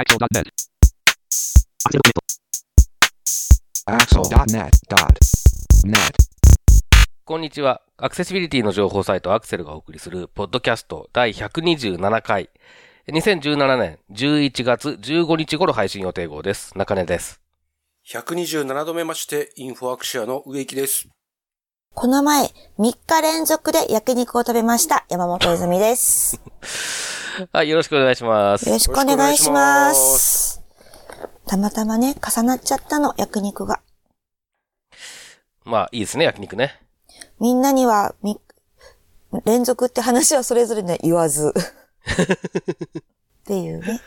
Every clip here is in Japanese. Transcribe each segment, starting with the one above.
Axel.net. Axel.net.net. こんにちは。アクセシビリティの情報サイトアクセルがお送りする、ポッドキャスト第127回。2017年11月15日頃配信予定号です。中根です。127度目まして、インフォアクシアの植木です。この前、3日連続で焼肉を食べました。山本泉です。はい、よろしくお願いします。よろしくお願いします。たまたまね、重なっちゃったの、焼肉が。まあ、いいですね、焼肉ね。みんなには、み、連続って話はそれぞれね、言わず。っていうね。はい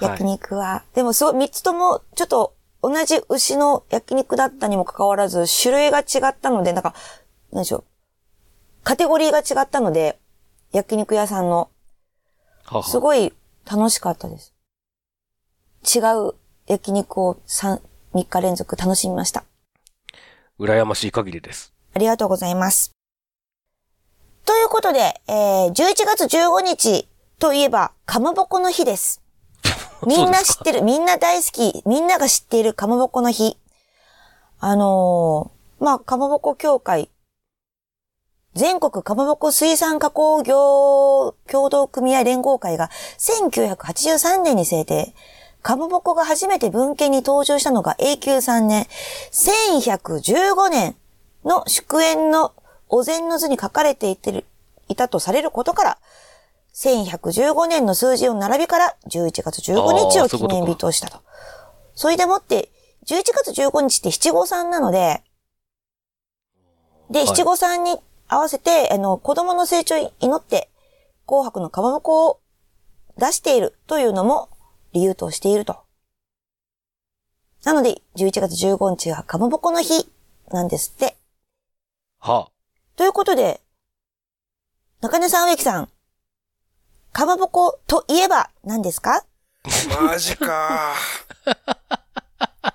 焼肉は。でもすごい、3つとも、ちょっと、同じ牛の焼肉だったにもかかわらず、種類が違ったので、なんか、なんでしょう。カテゴリーが違ったので、焼肉屋さんの。ははすごい楽しかったです。違う焼肉を3、3日連続楽しみました。羨ましい限りです。ありがとうございます。ということで、えー、11月15日といえば、かまぼこの日です。みんな知ってる、みんな大好き、みんなが知っているかまぼこの日。あのーまあ、かまぼこ協会、全国かまぼこ水産加工業協同組合連合会が1983年に制定。かまぼこが初めて文献に登場したのが永久3年、1115年の祝宴のお膳の図に書かれていてるいたとされることから、1115年の数字を並びから11月15日を記念日としたと。それでもって、11月15日って七五三なので、で、い七五三に合わせて、あの、子供の成長を祈って、紅白のかまぼこを出しているというのも理由としていると。なので、11月15日はかまぼこの日なんですって。はということで、中根さん、植木さん、かまぼこといえば何ですか？マジか。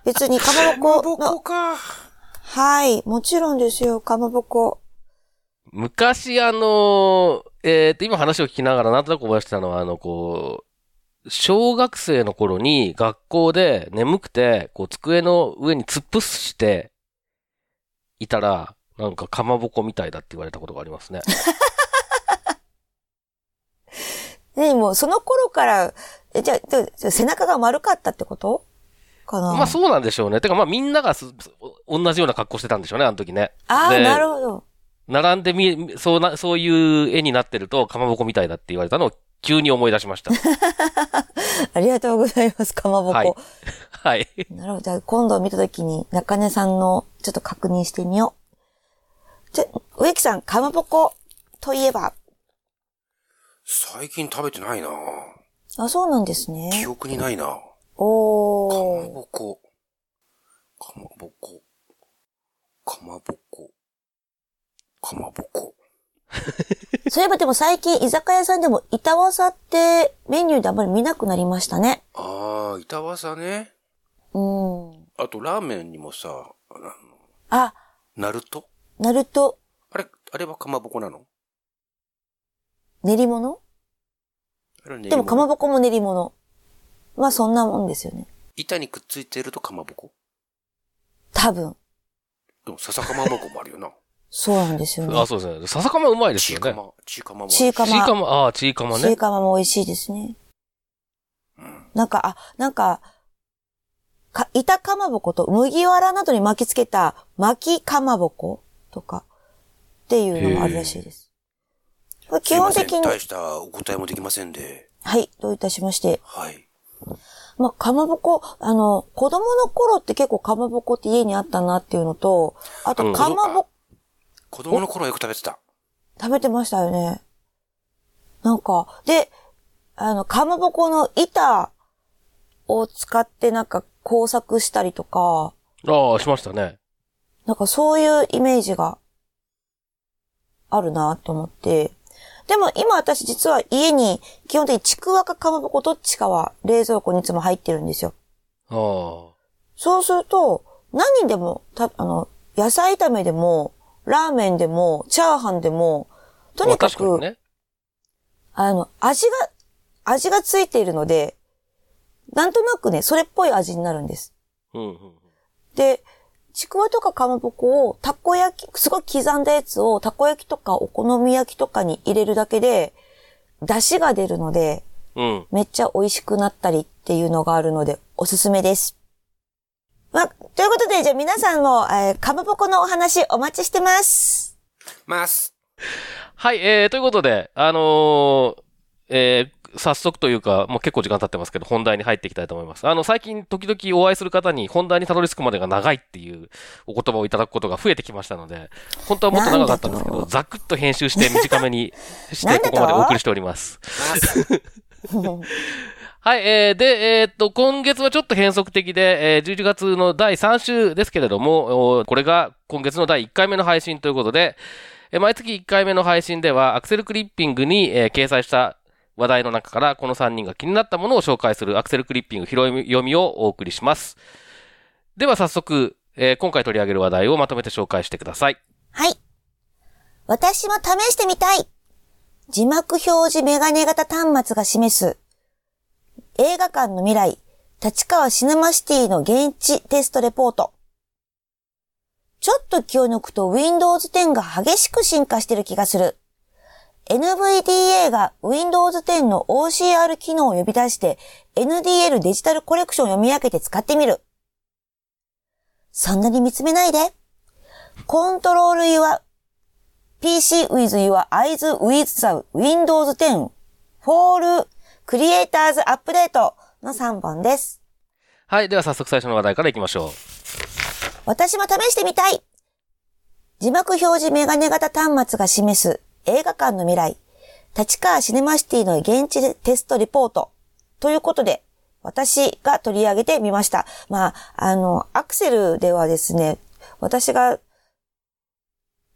別にかまぼこの、か。はい、もちろんですよ、かまぼこ。昔、あの、えっ、と、今話を聞きながらなんとなく思い出したのは、あの、こう、小学生の頃に学校で眠くて、こう、机の上に突っ伏していたら、なんかかまぼこみたいだって言われたことがありますね。ね、もうその頃から、え、じゃあ、じゃあ背中が丸かったってこと？かなまあそうなんでしょうね。てかまあみんながすお同じような格好してたんでしょうね、あの時ね。ああ、でなるほど。並んでみ、そうな、そういう絵になってると、かまぼこみたいだって言われたのを急に思い出しました。ありがとうございます、かまぼこ。はいはい。なるほど。じゃあ今度見たときに中根さんのちょっと確認してみよう。じゃ、植木さん、かまぼこといえば？最近食べてないな。あ、そうなんです記ね。憶にないな。かまおー。ぼこ。かまぼこ。かまぼこ。かまぼこ。そういえばでも最近居酒屋さんでも板わさってメニューであんまり見なくなりましたね。ああ、板わさね。うん。あと、ラーメンにもさ、あナルト？ナルト、あれ、あれはかまぼこなの？練り物でもかまぼこも練り物。まあそんなもんですよね。板にくっついてるとかまぼこ？多分。でも、笹かまぼこもあるよな。そうなんですよねあ、。そうですね。笹かまうまいですよね。チーカマ、チーカマも。チーカマチーカマ、ああ、チーカマねチー。カマも美味しいですね。うんなんか、あ、なんか、か、板かまぼこと麦わらなどに巻きつけた巻きかまぼことかっていうのもあるらしいです。これ基本的に、大したお答えもできませんで。はい、どういたしまして。はい。まあ、かまぼこ、あの、子供の頃って結構かまぼこって家にあったなっていうのと、あとうんかまぼ、子供の頃はよく食べてた。食べてましたよね。なんか、で、あの、かまぼこの板を使ってなんか工作したりとか、ああ、しましたね。なんかそういうイメージがあるなと思って。でも今私実は家に基本的にちくわかかまぼこどっちかは冷蔵庫にいつも入ってるんですよ。ああ。そうすると、何にでも、た、あの、野菜炒めでも、ラーメンでも、チャーハンでも、とにかく、ね。あの、味が、味がついているので、なんとなくね、それっぽい味になるんです。うんうん。で、ちくわとかかまぼこをたこ焼き、すごい刻んだやつをたこ焼きとかお好み焼きとかに入れるだけで、出汁が出るので、うん。めっちゃ美味しくなったりっていうのがあるので、おすすめです。まあ、ということで、じゃあ皆さんも、えーかまぼこのお話お待ちしてます。ます。はい、えー、ということで、あのーえー早速というか、もう結構時間経ってますけど、本題に入っていきたいと思います。あの、最近時々お会いする方に本題にたどり着くまでが長いっていうお言葉をいただくことが増えてきましたので、本当はもっと長かったんですけど、ざくっと編集して短めにして、ここまでお送りしております。はい、えー、で、えーっと、今月はちょっと変則的で、えー、11月の第3週ですけれども、これが今月の第1回目の配信ということで、えー毎月1回目の配信では、アクセルクリッピングに、えー掲載した話題の中から、この3人が気になったものを紹介するアクセルクリッピング拾い読みをお送りします。では早速、えー今回取り上げる話題をまとめて紹介してください。はい。私も試してみたい。字幕表示メガネ型端末が示す映画館の未来、立川シネマシティの現地テストレポート。ちょっと気を抜くと Windows 10が激しく進化してる気がする。NVDA が Windows 10の OCR 機能を呼び出して NDL デジタルコレクションを読み上げて使ってみる。そんなに見つめないで。Control your PC with your eyes with the Windows 10 for Creators Update の3本です。はい、では早速最初の話題からいきましょう。私も試してみたい字幕表示メガネ型端末が示す映画館の未来、立川シネマシティの現地テストレポートということで、私が取り上げてみました。まあ、あの、アクセルではですね、私が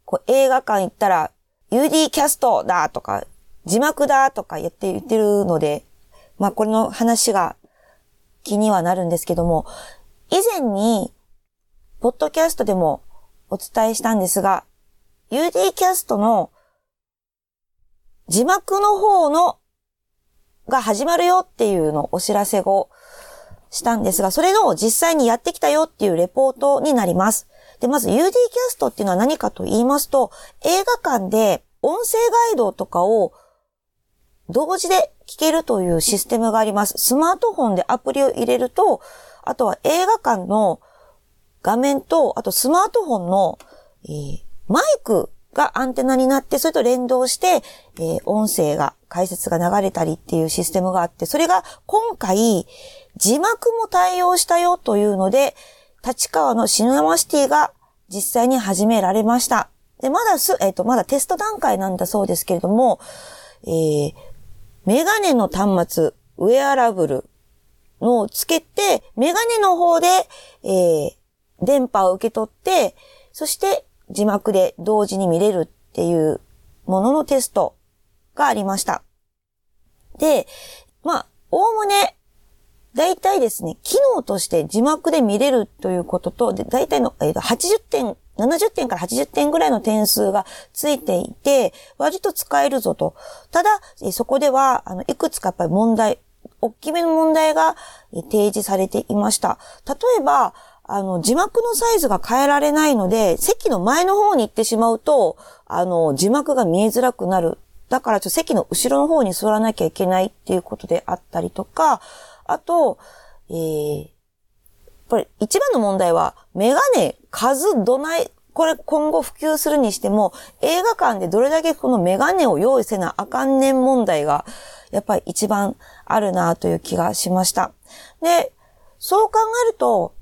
こう映画館行ったら UD キャストだとか、字幕だとか言って言ってるので、まあこれの話が気にはなるんですけども、以前に、ポッドキャストでもお伝えしたんですが、UD キャストの字幕の方のが始まるよっていうのをお知らせをしたんですが、それの実際にやってきたよっていうレポートになります。で、まず UD キャストっていうのは何かと言いますと、映画館で音声ガイドとかを同時で聞けるというシステムがあります。スマートフォンでアプリを入れると、あとは映画館の画面と、あとスマートフォンの、えーマイクがアンテナになって、それと連動して、えー音声が、解説が流れたりっていうシステムがあって、それが今回、字幕も対応したよというので、立川のシネマシティが実際に始められました。で、まだす、えっ、と、まだテスト段階なんだそうですけれども、えーメガネの端末、ウェアラブルのをつけて、メガネの方で、えー電波を受け取って、そして字幕で同時に見れるっていうもののテストがありました。で、まあ、おおむね、大体ですね、機能として字幕で見れるということと、で大体の、えーと80点、70点から80点ぐらいの点数がついていて、割と使えるぞと。ただ、そこでは、あの、いくつかやっぱり問題、大きめの問題が提示されていました。例えば、あの、字幕のサイズが変えられないので、席の前の方に行ってしまうと、あの、字幕が見えづらくなる。だから、ちょ席の後ろの方に座らなきゃいけないっていうことであったりとか、あと、えー、これ、一番の問題は、メガネ、数、どない、これ今後普及するにしても、映画館でどれだけこのメガネを用意せなあかんねん問題が、やっぱり一番あるなという気がしました。で、そう考えると、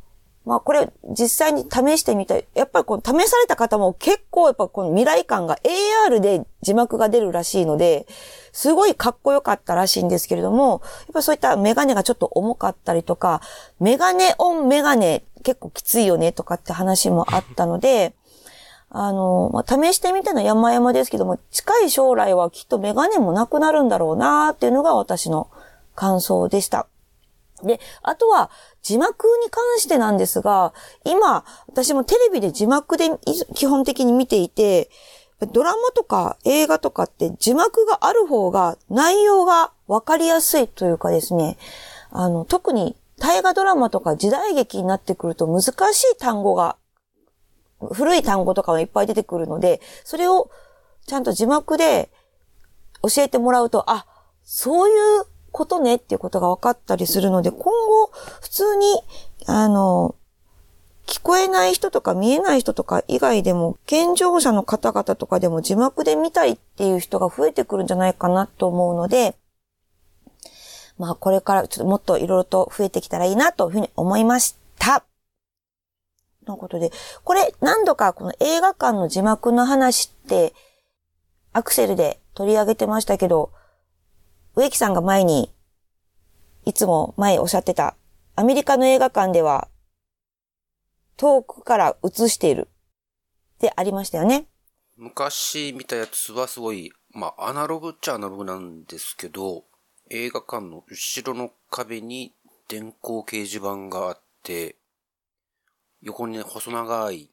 まあこれ実際に試してみたい。やっぱりこの試された方も結構やっぱこの未来感が AR で字幕が出るらしいので、すごいかっこよかったらしいんですけれども、やっぱそういったメガネがちょっと重かったりとか、メガネオンメガネ結構きついよねとかって話もあったので、あの、まあ、試してみたのは山々ですけども、近い将来はきっとメガネもなくなるんだろうなっていうのが私の感想でした。で、あとは字幕に関してなんですが、今、私もテレビで字幕で基本的に見ていて、ドラマとか映画とかって字幕がある方が内容がわかりやすいというかですね、あの、特に大河ドラマとか時代劇になってくると難しい単語が、古い単語とかがいっぱい出てくるので、それをちゃんと字幕で教えてもらうと、あ、そういうことねっていうことが分かったりするので、今後、普通に、あの、聞こえない人とか見えない人とか以外でも、健常者の方々とかでも字幕で見たいっていう人が増えてくるんじゃないかなと思うので、まあこれからちょっともっといろいろと増えてきたらいいなというふうに思いました。ということで、これ何度かこの映画館の字幕の話って、アクセルで取り上げてましたけど、植木さんが前に、いつも前おっしゃってた、アメリカの映画館では、遠くから映しているってありましたよね。昔見たやつはすごい、まあ、アナログっちゃアナログなんですけど、映画館の後ろの壁に電光掲示板があって、横にね細長い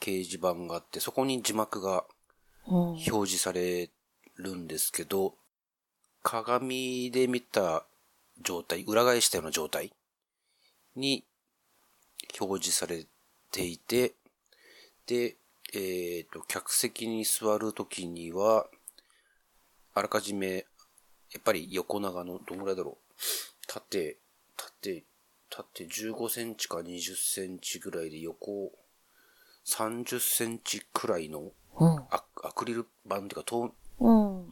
掲示板があって、そこに字幕がうん。表示されるんですけど、鏡で見た状態、裏返したような状態に表示されていて、で、えっ、と、客席に座るときには、あらかじめ、やっぱり横長の、どんぐらいだろう。縦、縦、縦15センチか20センチぐらいで横30センチくらいのうん。アアクリル板っていうか透うん。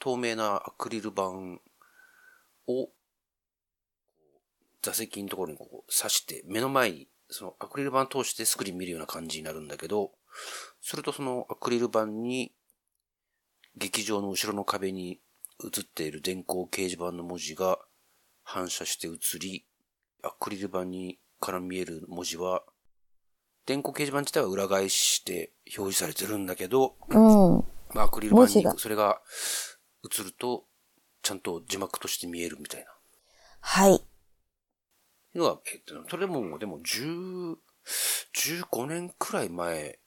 透明なアクリル板を座席のところにこう刺して目の前にそのアクリル板通してスクリーン見るような感じになるんだけど、するとそのアクリル板に劇場の後ろの壁に映っている電光掲示板の文字が反射して映り、アクリル板にから見える文字は電光掲示板自体は裏返して表示されてるんだけど、うん。まあ、アクリル板にそれが映ると、ちゃんと字幕として見えるみたいな。はい。のは、えっと、それも、でも、10、15年くらい前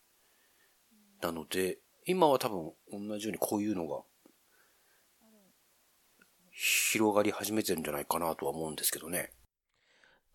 なので、今は多分同じようにこういうのが広がり始めてるんじゃないかなとは思うんですけどね。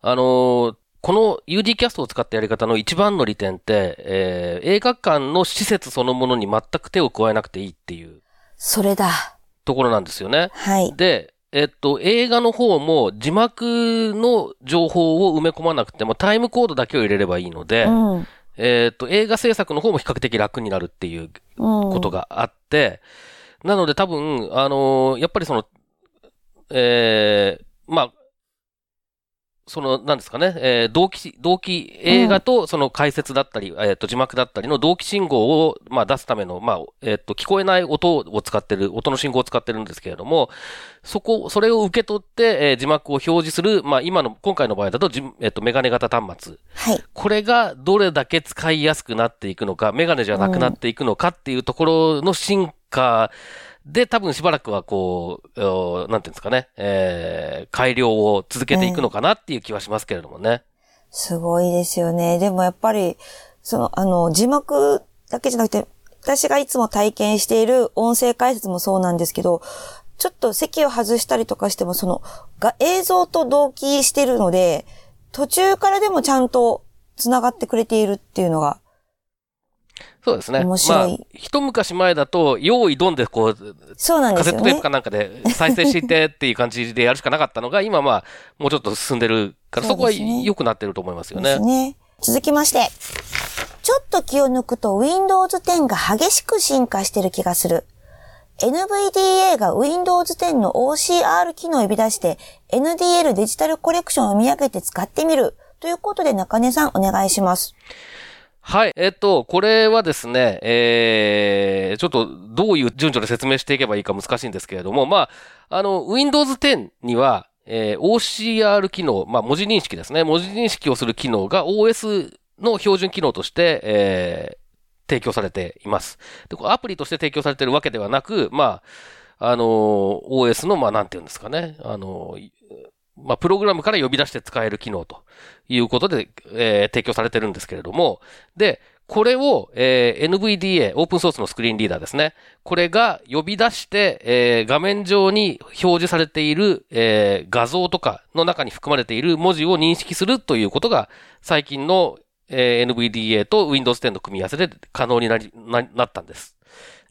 あのーこの UD キャストを使ったやり方の一番の利点って、えー映画館の施設そのものに全く手を加えなくていいっていうそれだ。ところなんですよね。はい。で、えっと、映画の方も字幕の情報を埋め込まなくてもタイムコードだけを入れればいいので、うん。うん。えっと、映画制作の方も比較的楽になるっていうことがあって、なので多分、あのーやっぱりその、えーまあ、その、なんですかね、えー同期、同期映画とその解説だったり、えっ、と、字幕だったりの同期信号を、まあ、出すための、まあ、えっ、と、聞こえない音を使ってる、音の信号を使ってるんですけれども、そこ、それを受け取って、えー字幕を表示する、まあ、今の、今回の場合だと、じえっ、と、メガネ型端末。はい。これがどれだけ使いやすくなっていくのか、メガネじゃなくなっていくのかっていうところの進化で、多分しばらくはこう、なんていうんですかね、えー、改良を続けていくのかなっていう気はしますけれどもね。すごいですよね。でもやっぱり、その、あの、字幕だけじゃなくて、私がいつも体験している音声解説もそうなんですけど、ちょっと席を外したりとかしても、その、が映像と同期してるので、途中からでもちゃんと繋がってくれているっていうのが、そうですね。面白いまあ、一昔前だと、用意ドンでこう、そうなんですよねカセットテープか。なんかで再生してっていう感じでやるしかなかったのが、今まあ、もうちょっと進んでるから、そこは良くなってると思いますよねです。ね。続きまして。ちょっと気を抜くと Windows 10が激しく進化してる気がする。NVDA が Windows 10の OCR 機能を呼び出して NDL デジタルコレクションを見上げて使ってみる。ということで中根さんお願いします。はい。えっと、これはですね、えー、ちょっとどういう順序で説明していけばいいか難しいんですけれども、まあ、あの、Windows 10には、えー OCR 機能、まあ、文字認識ですね。文字認識をする機能が OS の標準機能として、えー提供されています。で、アプリとして提供されているわけではなく、まあ、あの、OS の、まあ、なんていうんですかね。あの、まあ、プログラムから呼び出して使える機能ということで、えー提供されてるんですけれども、で、これを、えー NVDA、オープンソースのスクリーンリーダーですね。これが呼び出して、えー画面上に表示されている、えー画像とかの中に含まれている文字を認識するということが、最近の、えー NVDA と Windows 10の組み合わせで可能になり、な、なったんです。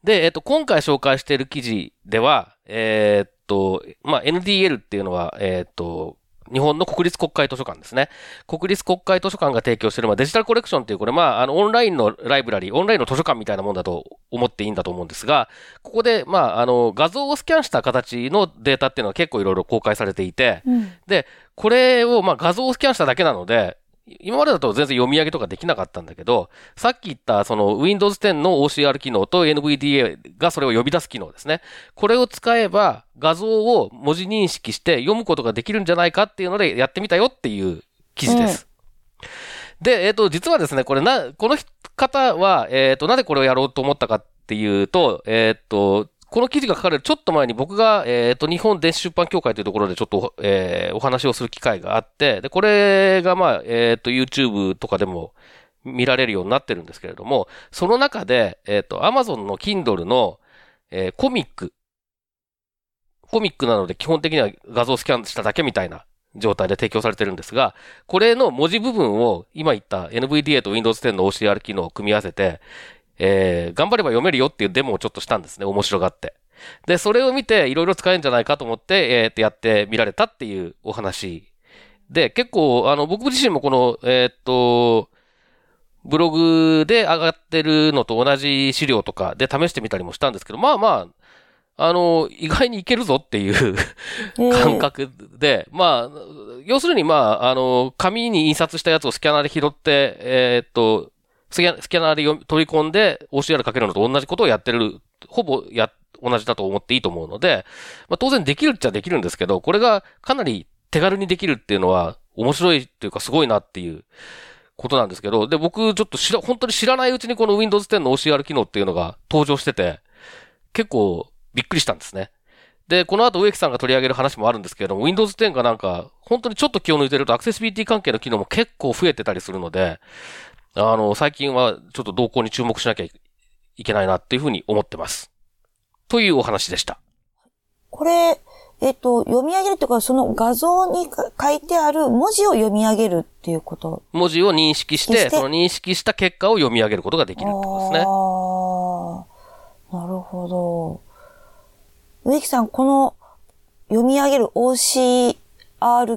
で、えっ、と、今回紹介している記事では、えーっと、まあ、NDL っていうのは、えーっと、日本の国立国会図書館ですね。国立国会図書館が提供している、まあ、デジタルコレクションっていう、これ、まあ、あの、オンラインのライブラリー、オンラインの図書館みたいなもんだと思っていいんだと思うんですが、ここで、まあ、あの、画像をスキャンした形のデータっていうのは結構いろいろ公開されていて、うん。で、これを、まあ、画像をスキャンしただけなので、今までだと全然読み上げとかできなかったんだけど、さっき言ったその Windows 10の OCR 機能と NVDA がそれを呼び出す機能ですね。これを使えば画像を文字認識して読むことができるんじゃないかっていうのでやってみたよっていう記事です。で、えっ、と、実はですね、これな、この方は、えっ、と、なぜこれをやろうと思ったかっていうと、えっ、と、この記事が書かれるちょっと前に僕が、えっ、と、日本電子出版協会というところでちょっと、えーお話をする機会があって、で、これがまあ、えっ、と、YouTube とかでも見られるようになってるんですけれども、その中で、えっ、と、Amazon の Kindle の、えーコミック、コミックなので基本的には画像スキャンしただけみたいな状態で提供されてるんですが、これの文字部分を今言った NVDA と Windows 10の OCR 機能を組み合わせて、えー頑張れば読めるよっていうデモをちょっとしたんですね。面白がって。で、それを見ていろいろ使えるんじゃないかと思って、えーっとやってみられたっていうお話で、結構、あの、僕自身もこの、えーっと、ブログで上がってるのと同じ資料とかで試してみたりもしたんですけど、まあまあ、あの、意外にいけるぞっていう 感覚で、まあ、要するにまあ、あの、紙に印刷したやつをスキャナーで拾って、えーっと、スキャスキャナーで読み取り込んで OCR かけるのと同じことをやってる、ほぼや、同じだと思っていいと思うので、まあ当然できるっちゃできるんですけど、これがかなり手軽にできるっていうのは面白いっていうかすごいなっていうことなんですけど、で、僕ちょっと知ら、本当に知らないうちにこの Windows 10の OCR 機能っていうのが登場してて、結構びっくりしたんですね。で、この後植木さんが取り上げる話もあるんですけれども、Windows 10がなんか、本当にちょっと気を抜いてるとアクセシビリティ関係の機能も結構増えてたりするので、あの、最近はちょっと動向に注目しなきゃいけないなっていうふうに思ってます。というお話でした。これ、えっ、と、読み上げるというか、その画像にか書いてある文字を読み上げるっていうこと。文字を認識して、してその認識した結果を読み上げることができるってことですね。ああ、なるほど。植木さん、この読み上げる OCR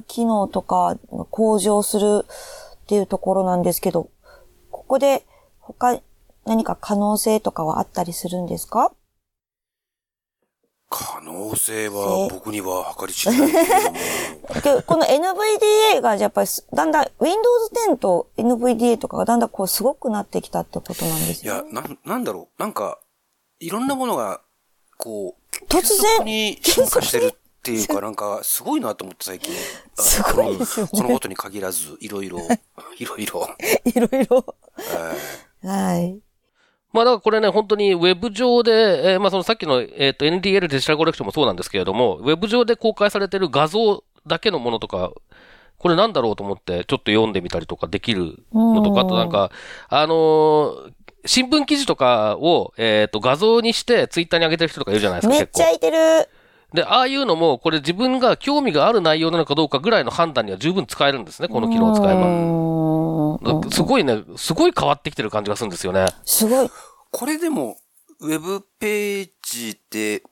機能とか向上するっていうところなんですけど、ここで他何か可能性とかはあったりするんですか？可能性は僕には計り知れないけれども、でこの NVDA がやっぱりすだんだん Windows 10と NVDA とかがだんだんこうすごくなってきたってことなんですよいや、なん、なんだろう。なんか、いろんなものが、こう、突然進化してるっていうか、なんか、すごいなと思って最近。すごいですよねこのこのことに限らず、いろいろ、いろいろ。いろいろ。えはい。まあだからこれね、本当にウェブ上で、えーまあそのさっきの、えっ、と NDL デジタルコレクションもそうなんですけれども、ウェブ上で公開されてる画像だけのものとか、これなんだろうと思ってちょっと読んでみたりとかできるのとか、あとなんか、あのー新聞記事とかを、えっ、と、画像にしてツイッターに上げてる人とかいるじゃないですか、結構。めっちゃいてる。で、ああいうのも、これ自分が興味がある内容なのかどうかぐらいの判断には十分使えるんですね、この機能を使えば。すごいね、すごい変わってきてる感じがするんですよね。すごい。これでも、ウェブページで、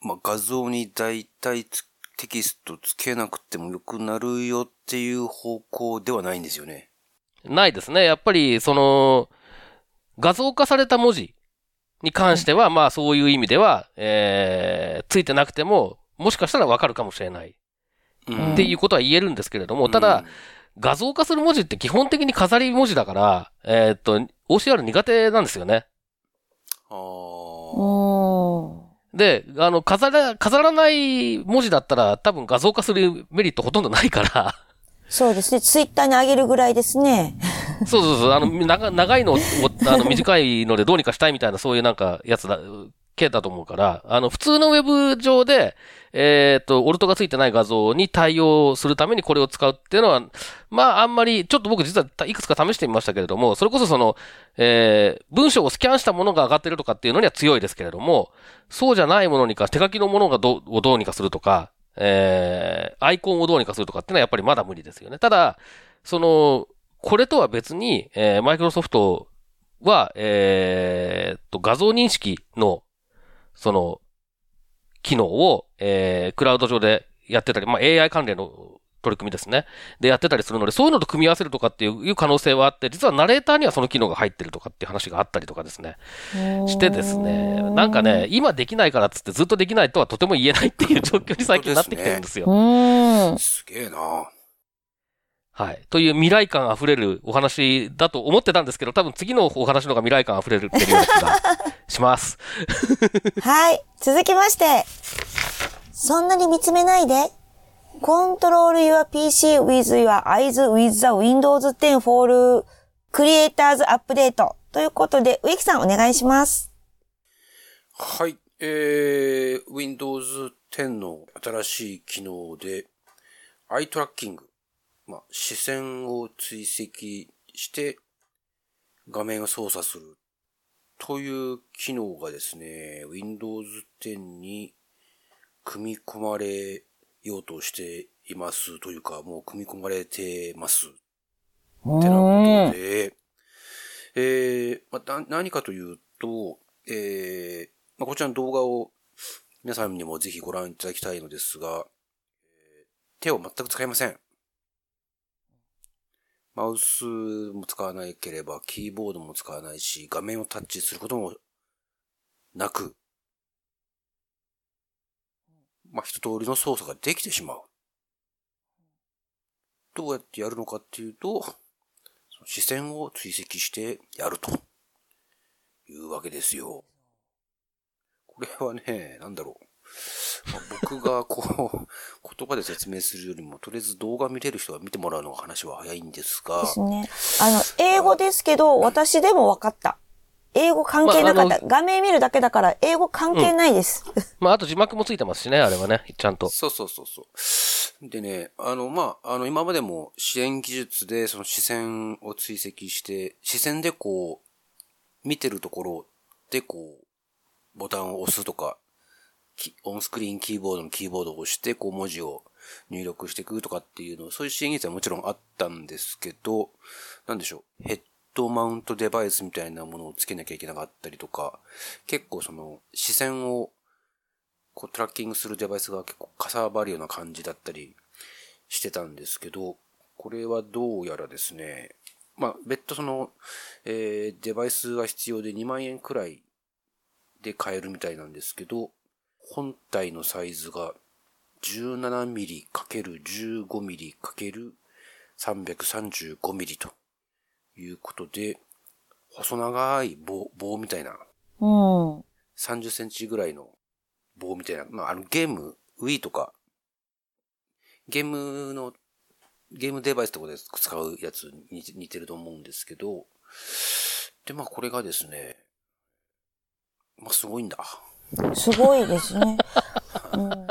まあ、画像に大体つテキストつけなくてもよくなるよっていう方向ではないんですよね。ないですね。やっぱり、その、画像化された文字に関しては、まあそういう意味では、えー、ついてなくても、もしかしたらわかるかもしれないうんっていうことは言えるんですけれども、ただ、、画像化する文字って基本的に飾り文字だから、えーっと、OCR 苦手なんですよね。で、あの、飾ら、飾らない文字だったら多分画像化するメリットほとんどないから、そうですね。ツイッターに上げるぐらいですね。そうそうそう、あの、長長いのを、あの、短いのでどうにかしたいみたいな、そういうなんか、やつだ、けだと思うから、あの、普通のウェブ上で、えっ、と、オルトがついてない画像に対応するためにこれを使うっていうのは、まあ、あんまり、ちょっと僕実はいくつか試してみましたけれども、それこそその、えー、文章をスキャンしたものが上がってるとかっていうのには強いですけれども、そうじゃないものにか、手書きのものがどをどうにかするとか、えー、アイコンをどうにかするとかっていうのはやっぱりまだ無理ですよね。ただ、その、これとは別に、えー、マイクロソフトは、えー、と、画像認識の、その、機能を、えー、クラウド上でやってたり、まあ、AI 関連の取り組みですね。でやってたりするので、そういうのと組み合わせるとかっていう可能性はあって、実はナレーターにはその機能が入ってるとかっていう話があったりとかですね。してですね、なんかね、今できないからっつってずっとできないとはとても言えないっていう状況に最近なってきてるんですよ。うーん。すげえなはい。という未来感溢れるお話だと思ってたんですけど、多分次のお話の方が未来感溢れるっていうような気がします。はい。続きまして。そんなに見つめないで。Control your PC with your eyes with the Windows 10 for Creators Update. ということで、植木さんお願いします。はい。えー、Windows 10の新しい機能で、アイトラッキング。まあ、視線を追跡して、画面を操作する。という機能がですね、Windows 10に組み込まれようとしていますというか、もう組み込まれてます。ってなーん。ことで、えーまあ、な何かというと、えーまあ、こちらの動画を皆さんにもぜひご覧いただきたいのですが、えー手を全く使いません。マウスも使わなければ、キーボードも使わないし、画面をタッチすることもなく、まあ、一通りの操作ができてしまう。どうやってやるのかっていうと、その視線を追跡してやるというわけですよ。これはね、なんだろう。まあ僕がこう、言葉で説明するよりも、とりあえず動画見れる人は見てもらうのが話は早いんですがで、すね。あの、英語ですけど、私でも分かった。英語関係なかった。まああ画面見るだけだから、英語関係ないです。まあ、あと字幕もついてますしね、あれはね、ちゃんと。そうそうそうそう。でね、あの、まあ、あの、今までも支援技術で、その視線を追跡して、視線でこう、見てるところでこう、ボタンを押すとか、きオンスクリーンキーボードのキーボードを押して、こう文字を入力していくとかっていうの、そういう支援技術はもちろんあったんですけど、なんでしょう、ヘッドマウントデバイスみたいなものをつけなきゃいけなかったりとか、結構その視線をこうトラッキングするデバイスが結構かさばるような感じだったりしてたんですけど、これはどうやらですね、まあ別途その、えーデバイスが必要で2万円くらいで買えるみたいなんですけど、本体のサイズが 17mm×15mm×335mm ということで、細長い棒、棒みたいなうん。30センチぐらいの棒みたいな、まあ、あのゲーム、Wii とか、ゲームの、ゲームデバイスとかで使うやつに似てると思うんですけど、で、まあこれがですね、まあすごいんだ。すごいですね。うん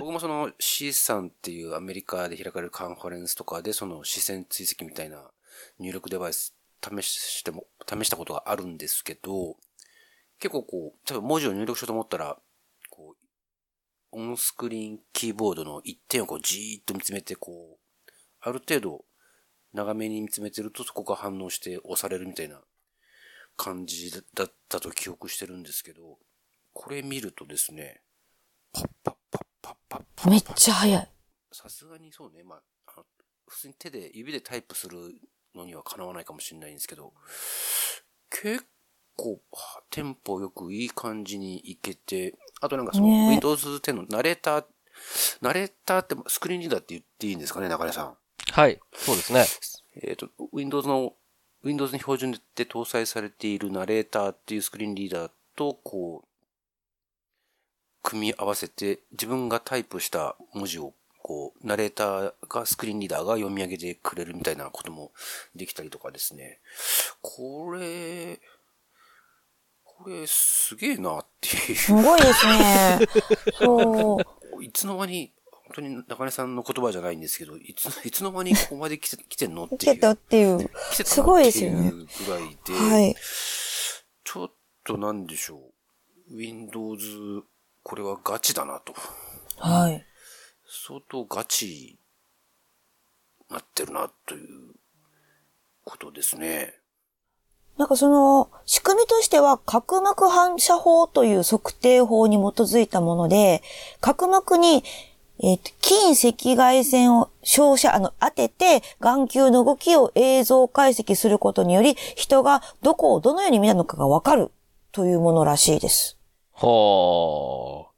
僕もその C さんっていうアメリカで開かれるカンファレンスとかでその視線追跡みたいな入力デバイス試しても、試したことがあるんですけど、結構こう、多分文字を入力しようと思ったら、こう、オンスクリーンキーボードの一点をこうじーっと見つめてこう、ある程度長めに見つめてるとそこが反応して押されるみたいな感じだったと記憶してるんですけど、これ見るとですね、パッパッパッパッパッパッめっちゃ早い。さすがにそうね、まあ、あの普通に手で、指でタイプするのにはかなわないかもしれないんですけど、結構、はテンポよくいい感じにいけて、あとなんかその、ね Windows 10のナレーター、ナレーターってスクリーンリーダーって言っていいんですかね、中根さん。はい。そうですね。えっ、と、Windows の、Windows に標準で搭載されているナレーターっていうスクリーンリーダーと、こう、組み合わせて、自分がタイプした文字を、こう、ナレーターが、スクリーンリーダーが読み上げてくれるみたいなこともできたりとかですね。これ、これすげえなっていすごいですね。そう。う。いつの間に、本当に中根さんの言葉じゃないんですけど、いつ、いつの間にここまで来て、来てんのっていう。けどっていう。来てたすごいのってですよねいうぐらいで、はい。ちょっとなんでしょう。Windows、これはガチだなと。はい。相当ガチなってるなということですね。なんかその、仕組みとしては、角膜反射法という測定法に基づいたもので、角膜に、えっ、と、近赤外線を照射、あの、当てて、眼球の動きを映像解析することにより、人がどこをどのように見たのかがわかるというものらしいです。はあ。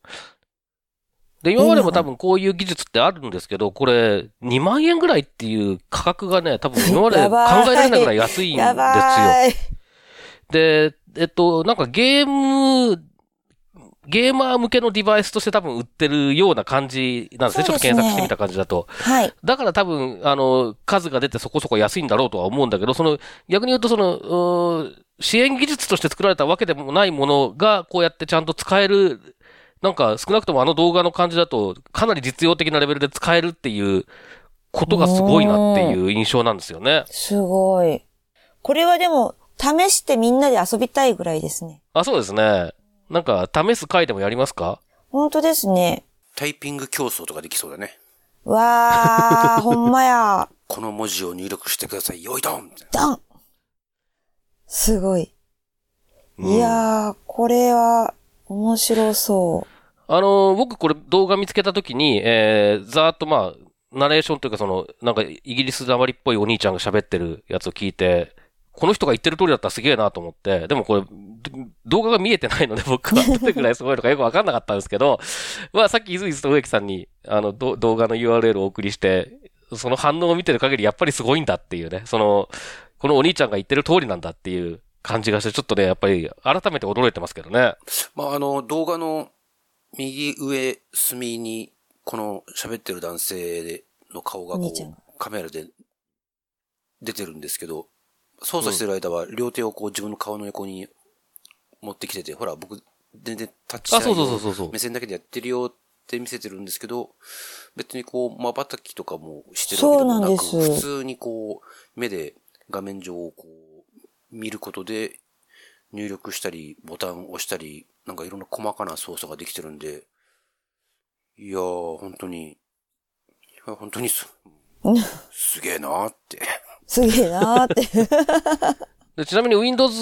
で、今までも多分こういう技術ってあるんですけど、これ、2万円ぐらいっていう価格がね、多分今まで考えられないぐらい安いんですやよ。で、えっと、なんかゲーム、ゲーマー向けのデバイスとして多分売ってるような感じなんですね。ちょっと検索してみた感じだと。はい。だから多分、あの、数が出てそこそこ安いんだろうとは思うんだけど、その、逆に言うとその、支援技術として作られたわけでもないものが、こうやってちゃんと使える、なんか少なくともあの動画の感じだと、かなり実用的なレベルで使えるっていうことがすごいなっていう印象なんですよね。すごい。これはでも、試してみんなで遊びたいぐらいですね。あ、そうですね。なんか、試す回でもやりますか？本当ですね。タイピング競争とかできそうだね。わー、ほんまや。この文字を入力してください。よいどんみたいなダンすごい。うんいやー、これは面白そあのー僕これ動画見つけたときに、えー、ざーっとまあ、ナレーションというかその、なんかイギリスなまりっぽいお兄ちゃんが喋ってるやつを聞いて、この人が言ってる通りだったらすげえなと思って、でもこれ、ど動画が見えてないので 僕はどれくらいすごいのかよくわかんなかったんですけど、まあさっき伊豆伊豆と植木さんに、あの、ど動画の URL をお送りして、その反応を見てる限りやっぱりすごいんだっていうね、その、このお兄ちゃんが言ってる通りなんだっていう感じがして、ちょっとね、やっぱり改めて驚いてますけどね。まあ、あの、動画の右上隅に、この喋ってる男性の顔がこう、カメラで出てるんですけど、操作してる間は両手をこう自分の顔の横に持ってきてて、ほら、僕、全然タッチしあ、てないそうそうそうそうそう。目線だけでやってるよって見せてるんですけど、別にこう、瞬きとかもしてるわけでもなく、普通にこう、目で画面上をこう、見ることで、入力したり、ボタンを押したり、なんかいろんな細かな操作ができてるんで、いやー、本当に、本当にす、う んすげえなーって。すげえなーって。で ちなみに Windows、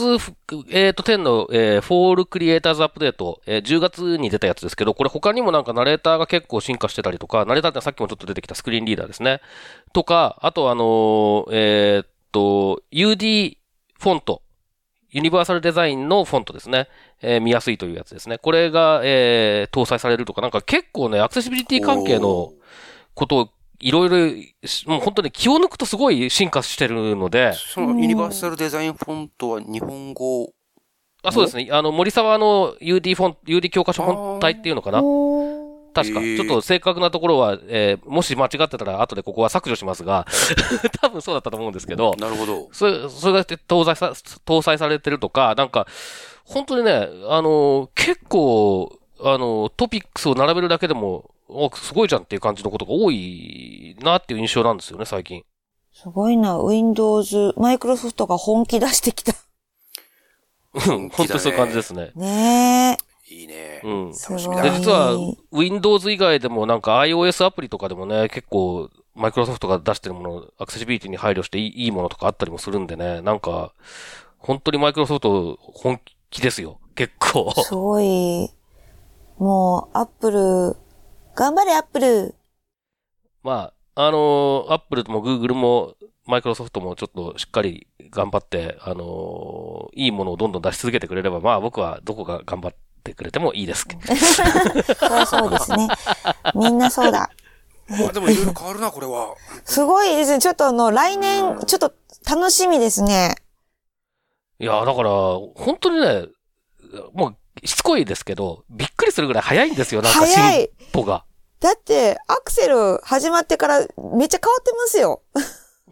えー、と10の、えー、Fall Creators Update、えー10月に出たやつですけど、これ他にもなんかナレーターが結構進化してたりとか、ナレーターってさっきもちょっと出てきたスクリーンリーダーですね。とか、あとあのーえーっと、UD フォント。ユニバーサルデザインのフォントですね。えー見やすいというやつですね。これが、えー搭載されるとか、なんか結構ね、アクセシビリティ関係のことをいろいろし、もう本当に気を抜くとすごい進化してるので、そのユニバーサルデザインフォントは日本語、あ、そうですね。あの、森沢の UD フォン、UD 教科書本体っていうのかな？確か。ちょっと正確なところは、えーもし間違ってたら後でここは削除しますが、多分そうだったと思うんですけど、なるほど。それ、それが搭載さ、搭載されてるとか、なんか、本当にね、あの、結構、あの、トピックスを並べるだけでも、おすごいじゃんっていう感じのことが多いなっていう印象なんですよね、最近。すごいな。Windows、マイクロソフトが本気出してきた。うん 本当にそういう感じですね。ねいいね。うん。楽しみだごい。で、実は、Windows 以外でもなんか iOS アプリとかでもね、結構、マイクロソフトが出してるもの、アクセシビリティに配慮していいいいものとかあったりもするんでね、なんか、本当にマイクロソフト本気ですよ。結構。すごい。もう、アップル、頑張れアップル。まあ、あの、アップルも Google も、マイクロソフトもちょっとしっかり頑張って、あのいいものをどんどん出し続けてくれれば、まあ僕はどこが頑張ってくれてもいいですけど。そうそうですね。みんなそうだ。まあでもいろいろ変わるな、これは。すごいですね。ちょっとあの、来年、ちょっと楽しみですね。いや、だから、本当にね、もう、しつこいですけど、びっくりするぐらい早いんですよ、なんか早い進歩が。だって、アクセル始まってからめっちゃ変わってますよ。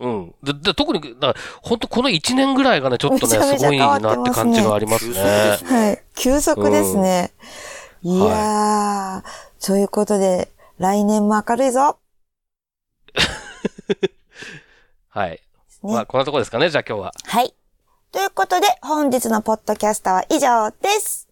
うん。で、で特に、だから、本当この1年ぐらいがね、ちょっとね、めちゃめちゃすごいなって感じがあります急速でねす。ね。はい。急速ですね。いやー、そういうことで、来年も明るいぞ。はい。ねまあ、こんなとこですかね、じゃあ今日は。はい。ということで、本日のポッドキャストは以上です。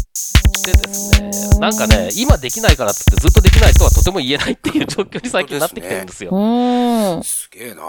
でですね、なんかね、今できないからってってずっとできない人はとても言えないっていう状況に最近なってきてるんですよ。うーん。すげえな。